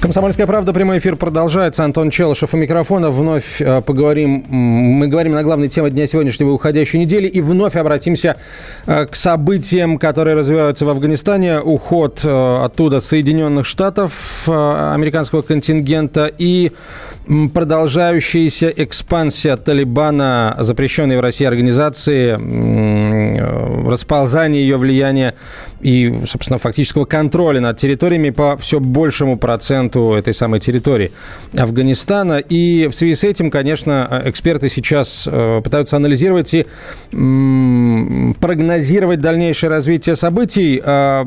Комсомольская правда, прямой эфир продолжается. Антон Челышев у микрофона. Вновь э, поговорим, мы говорим на главной теме дня сегодняшнего уходящей недели. И вновь обратимся э, к событиям, которые развиваются в Афганистане. Уход э, оттуда Соединенных Штатов, э, американского контингента и продолжающаяся экспансия Талибана, запрещенной в России организации, э, расползание ее влияния и, собственно, фактического контроля над территориями по все большему проценту этой самой территории Афганистана. И в связи с этим, конечно, эксперты сейчас э, пытаются анализировать и прогнозировать дальнейшее развитие событий. А,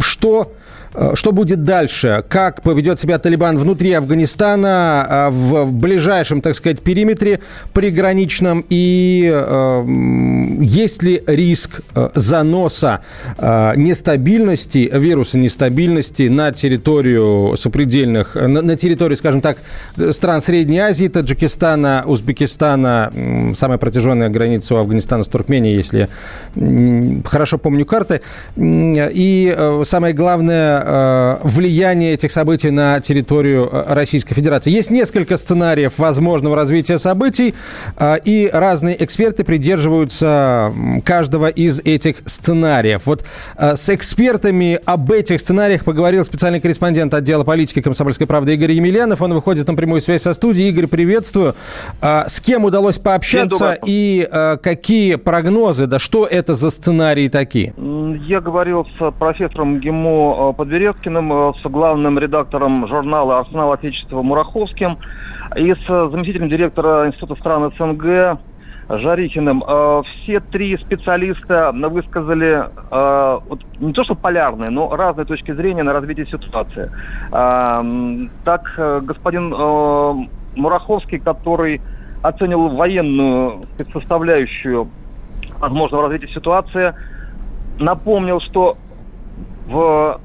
Что что будет дальше? Как поведет себя Талибан внутри Афганистана, а, в, ближайшем, так сказать, периметре приграничном? И э, есть ли риск э, заноса э, нестабильности, вируса нестабильности на территорию сопредельных, на, на территорию, скажем так, стран Средней Азии, Таджикистана, Узбекистана, м, самая протяженная граница у Афганистана с Туркменией, если м, хорошо помню карты. И э, самое главное, э, влияние этих событий на территорию э, Российской Федерации. Есть несколько сценариев возможного развития событий, э, и разные эксперты придерживаются каждого из этих сценариев. Вот э, с экспертами об этих сценариях поговорил специальный корреспондент отдела политики «Комсомольской правды» Игорь Емельянов. Он выходит на прямую связь со студией. Игорь, приветствую. Э, С кем удалось пообщаться и э, какие прогнозы, да что это за сценарии такие? Я говорил с профессором ГИМО э, Подверевкиным, э, с главным редактором журнала «Арсенал Отечества» Мураховским и с заместителем директора Института стран СНГ Жарихиным. Э, Все три специалиста высказали э, не то что полярные, но разные точки зрения на развитие ситуации. Так, господин Мураховский, который оценил военную составляющую возможного развития ситуации, напомнил, что в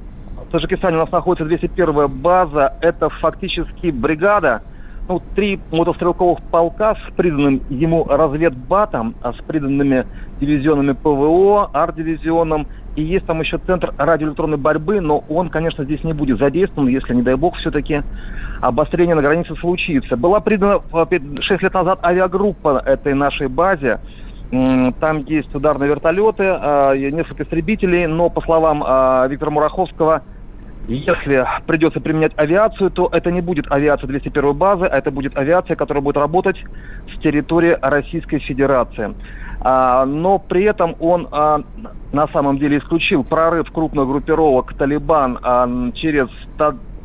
Таджикистане у нас находится 201 база. Это фактически бригада, ну, три мотострелковых полка с приданным ему разведбатом, а с приданными дивизионами ПВО, арт-дивизионом. И есть там еще центр радиоэлектронной борьбы, но он, конечно, здесь не будет задействован, если, не дай бог, все-таки обострение на границе случится. Была придана 6 лет назад авиагруппа этой нашей базе. Там есть ударные вертолеты, а, несколько истребителей, но, по словам а, Виктора Мураховского, если придется применять авиацию, то это не будет авиация 201 базы, а это будет авиация, которая будет работать с территории Российской Федерации. А, но при этом он а, на самом деле исключил прорыв крупных группировок Талибан а, через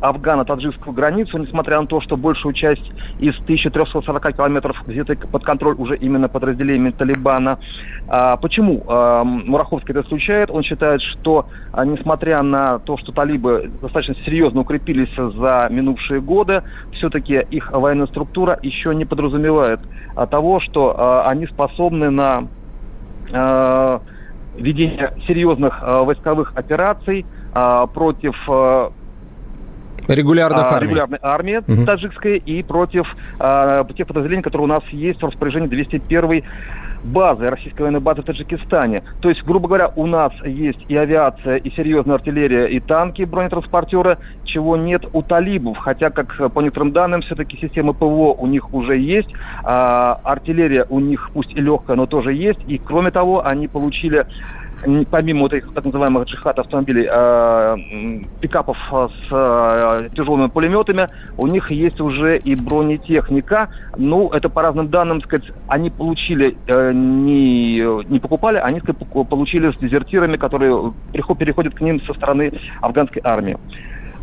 афгано-таджикскую границу, несмотря на то, что большую часть из 1340 километров взяты под контроль уже именно подразделениями Талибана. А, почему а, Мураховский это исключает? Он считает, что а, несмотря на то, что талибы достаточно серьезно укрепились за минувшие годы, все-таки их военная структура еще не подразумевает а, того, что а, они способны на а, ведение серьезных а, войсковых операций а, против а, Регулярных а, армий. регулярной армии Мгм. таджикской и против а, тех подразделений, которые у нас есть в распоряжении 201 базы, российской военной базы в Таджикистане. То есть, грубо говоря, у нас есть и авиация, и серьезная артиллерия, и танки, бронетранспортеры, чего нет у талибов. Хотя, как по некоторым данным, все-таки системы ПВО у них уже есть, а, артиллерия у них пусть и легкая, но тоже есть. И, кроме того, они получили помимо вот этих так называемых джихад автомобилей, э, пикапов э, с э, тяжелыми пулеметами, у них есть уже и бронетехника. Ну, это по разным данным, сказать, они получили, э, не, не покупали, они сказать, получили с дезертирами, которые приход- переходят к ним со стороны афганской армии.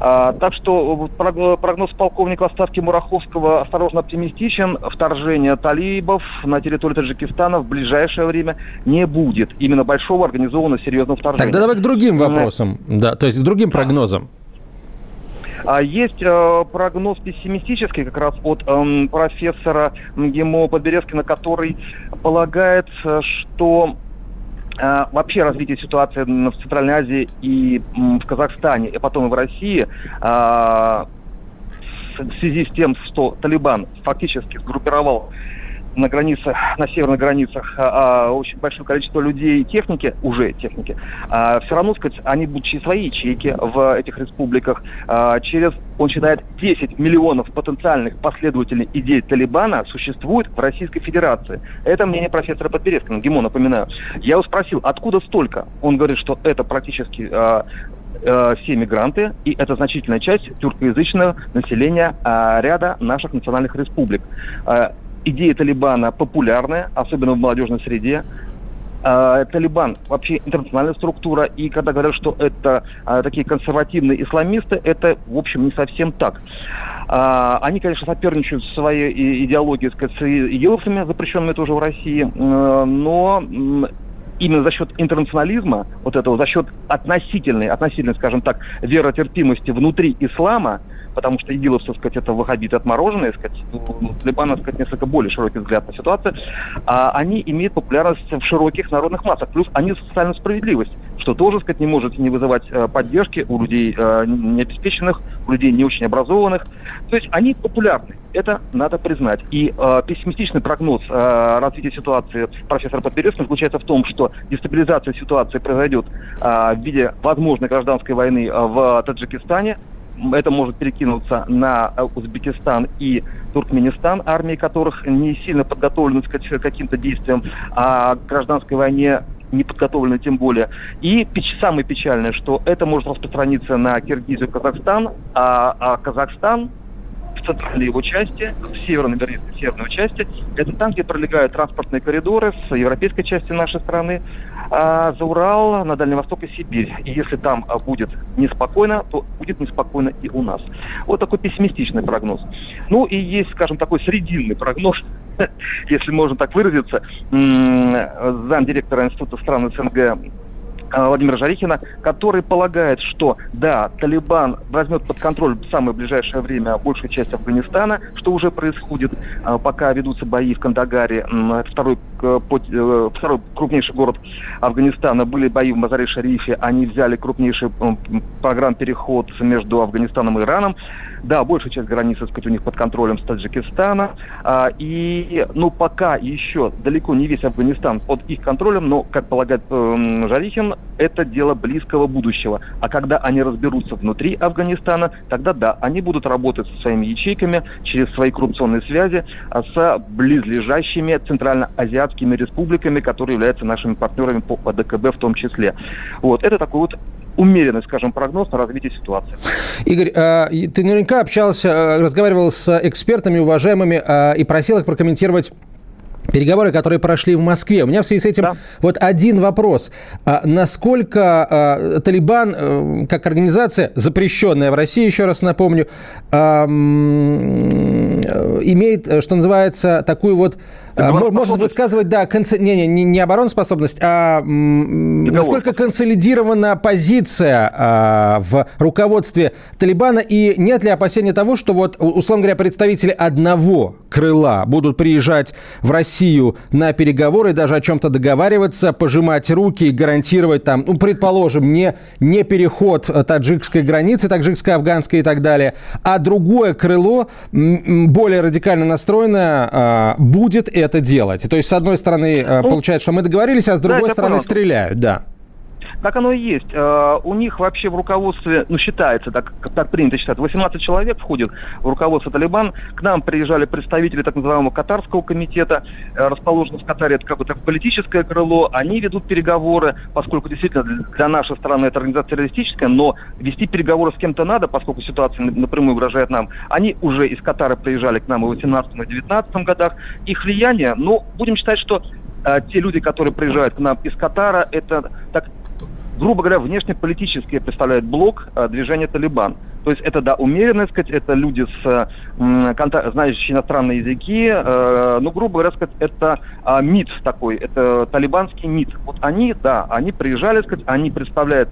А, так что прог- прогноз полковника в отставке Мураховского осторожно оптимистичен. Вторжения талибов на территорию Таджикистана в ближайшее время не будет. Именно большого организованного серьезного вторжения. Тогда давай к другим вопросам. Да, то есть к другим прогнозам. А есть э, прогноз пессимистический как раз от э, профессора МГИМО Подберезкина, который полагает, э, что э, вообще развитие ситуации в Центральной Азии и в Казахстане, и потом и в России э, в связи с тем, что Талибан фактически сгруппировал на границах, на северных границах а, а, очень большое количество людей и техники, уже техники, а, все равно, сказать, они будут через свои ячейки в этих республиках, а, через, он считает, 10 миллионов потенциальных последователей идей Талибана существует в Российской Федерации. Это мнение профессора Подберезкина, ГИМО, напоминаю. Я его спросил, откуда столько? Он говорит, что это практически а, а все мигранты, и это значительная часть тюркоязычного населения а, ряда наших национальных республик. А, идея Талибана популярная, особенно в молодежной среде. А, Талибан вообще интернациональная структура, и когда говорят, что это а, такие консервативные исламисты, это, в общем, не совсем так. А, они, конечно, соперничают в своей идеологии сказать, с идеологами, запрещенными тоже в России, но именно за счет интернационализма, вот этого, за счет относительной, относительной, скажем так, веротерпимости внутри ислама, потому что ИГИЛовцы, сказать, это ваххабиты отмороженные, сказать, ну, Талибан, так сказать, несколько более широкий взгляд на ситуацию, а они имеют популярность в широких народных массах. Плюс они социальную справедливость, что тоже, сказать, не может не вызывать э, поддержки у людей э, необеспеченных, у людей не очень образованных. То есть они популярны. Это надо признать. И э, пессимистичный прогноз э, развития ситуации профессора Подберезкина заключается в том, что дестабилизация ситуации произойдет э, в виде возможной гражданской войны э, в Таджикистане, это может перекинуться на э, Узбекистан и Туркменистан, армии которых не сильно подготовлены к каким-то действиям, а к гражданской войне не подготовлены тем более. И самое печальное, что это может распространиться на Киргизию Казахстан, а, а Казахстан центральной его части, в северной, вернее, в северной части, это там, где пролегают транспортные коридоры с европейской части нашей страны, а, за Урал, на Дальний Восток и Сибирь. И если там а, будет неспокойно, то будет неспокойно и у нас. Вот такой пессимистичный прогноз. Ну и есть, скажем, такой срединный прогноз, если можно так выразиться, замдиректора Института стран СНГ Владимира Жарихина, который полагает, что да, Талибан возьмет под контроль в самое ближайшее время большую часть Афганистана, что уже происходит, э, пока ведутся бои в Кандагаре, второй, э, второй крупнейший город Афганистана, были бои в Мазаре-Шарифе, они взяли крупнейший программ переход между Афганистаном и Ираном. Да, большая часть границы, сказать, у них под контролем с Таджикистана. А, и, ну, пока еще далеко не весь Афганистан под их контролем, но, как полагает э, Жарихин, это дело близкого будущего. А когда они разберутся внутри Афганистана, тогда да, они будут работать со своими ячейками через свои коррупционные связи а с близлежащими центральноазиатскими республиками, которые являются нашими партнерами по, по ДКБ в том числе. Вот, это такой вот умеренный, скажем, прогноз на развитие ситуации. Игорь, а, ты наверняка общался, а, разговаривал с экспертами уважаемыми а, и просил их прокомментировать переговоры, которые прошли в Москве. У меня в связи с этим да. вот один вопрос. А, насколько а, Талибан, а, как организация, запрещенная в России, еще раз напомню, а, имеет, что называется, такую вот а, может высказывать, да, конс... не, не, не обороноспособность, а насколько консолидирована позиция а, в руководстве Талибана, и нет ли опасения того, что вот, условно говоря, представители одного крыла будут приезжать в Россию на переговоры, даже о чем-то договариваться, пожимать руки и гарантировать там, ну, предположим, не, не переход таджикской границы, таджикско-афганской и так далее, а другое крыло, более радикально настроенное, а, будет это делать. То есть, с одной стороны, э, ну, получается, что мы договорились, а с другой да, стороны, стреляют, да. Так оно и есть. Э, у них вообще в руководстве, ну, считается, так, так принято считать, 18 человек входит в руководство Талибан. К нам приезжали представители так называемого Катарского комитета, э, расположенного в Катаре, это какое-то политическое крыло. Они ведут переговоры, поскольку действительно для нашей страны это организация террористическая, но вести переговоры с кем-то надо, поскольку ситуация напрямую угрожает нам. Они уже из Катара приезжали к нам и в 18 и 19 годах. Их влияние, ну, будем считать, что э, те люди, которые приезжают к нам из Катара, это так грубо говоря, внешнеполитически представляет блок а, движения «Талибан». То есть это, да, умеренность, сказать, это люди с знающие иностранные языки, э, ну, грубо говоря, сказать, это э, МИД такой, это талибанский МИД. Вот они, да, они приезжали, сказать, они представляют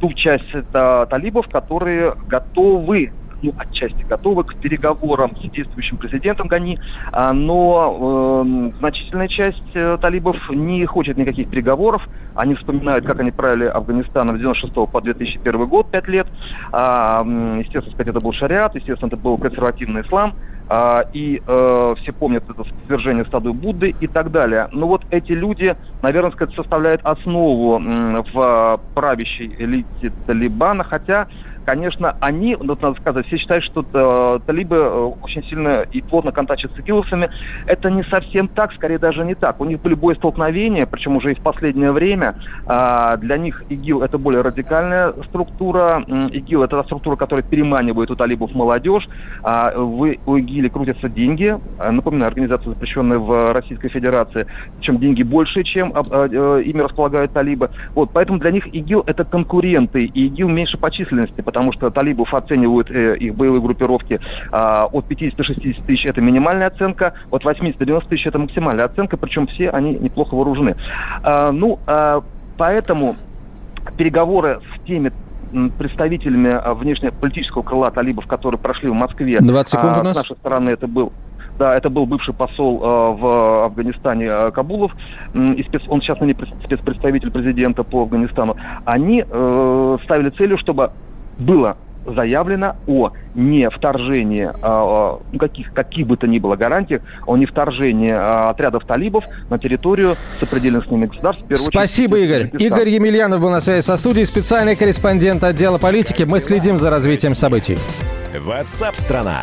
ту часть это, талибов, которые готовы ну, отчасти готовы к переговорам с действующим президентом Гани, а, но э, значительная часть э, талибов не хочет никаких переговоров. Они вспоминают, как они правили Афганистаном с 96 по 2001 год, 5 лет. А, естественно, сказать, это был шариат, естественно, это был консервативный ислам. А, и э, все помнят это свержение статуи Будды и так далее. Но вот эти люди, наверное, сказать, составляют основу в правящей элите Талибана, хотя конечно, они, вот надо сказать, все считают, что э, талибы э, очень сильно и плотно контактируют с игиловцами. Это не совсем так, скорее даже не так. У них были боестолкновения, причем уже и в последнее время. Э, для них ИГИЛ это более радикальная структура. ИГИЛ это та структура, которая переманивает у талибов молодежь. А у ИГИЛе крутятся деньги. Э, напоминаю, организация, запрещенная в Российской Федерации. Причем деньги больше, чем э, ими располагают талибы. Вот, поэтому для них ИГИЛ это конкуренты, и ИГИЛ меньше по численности, потому потому что талибов оценивают э, их боевые группировки э, от 50 до 60 тысяч это минимальная оценка, от 80 до 90 тысяч это максимальная оценка, причем все они неплохо вооружены. Э, ну, э, поэтому переговоры с теми представителями внешнеполитического крыла талибов, которые прошли в Москве. 20 секунд у нас. С нашей стороны это был да, это был бывший посол э, в Афганистане э, Кабулов, и спец, он сейчас ныне спецпредставитель президента по Афганистану. Они э, ставили целью, чтобы было заявлено о не вторжении а, а, каких, каких бы то ни было гарантиях, о не вторжении а, отрядов талибов на территорию сопредельных с ними государств. Спасибо, очередь, Игорь. Пакистан. Игорь Емельянов был на связи со студией, специальный корреспондент отдела политики. Мы следим за развитием событий. WhatsApp страна.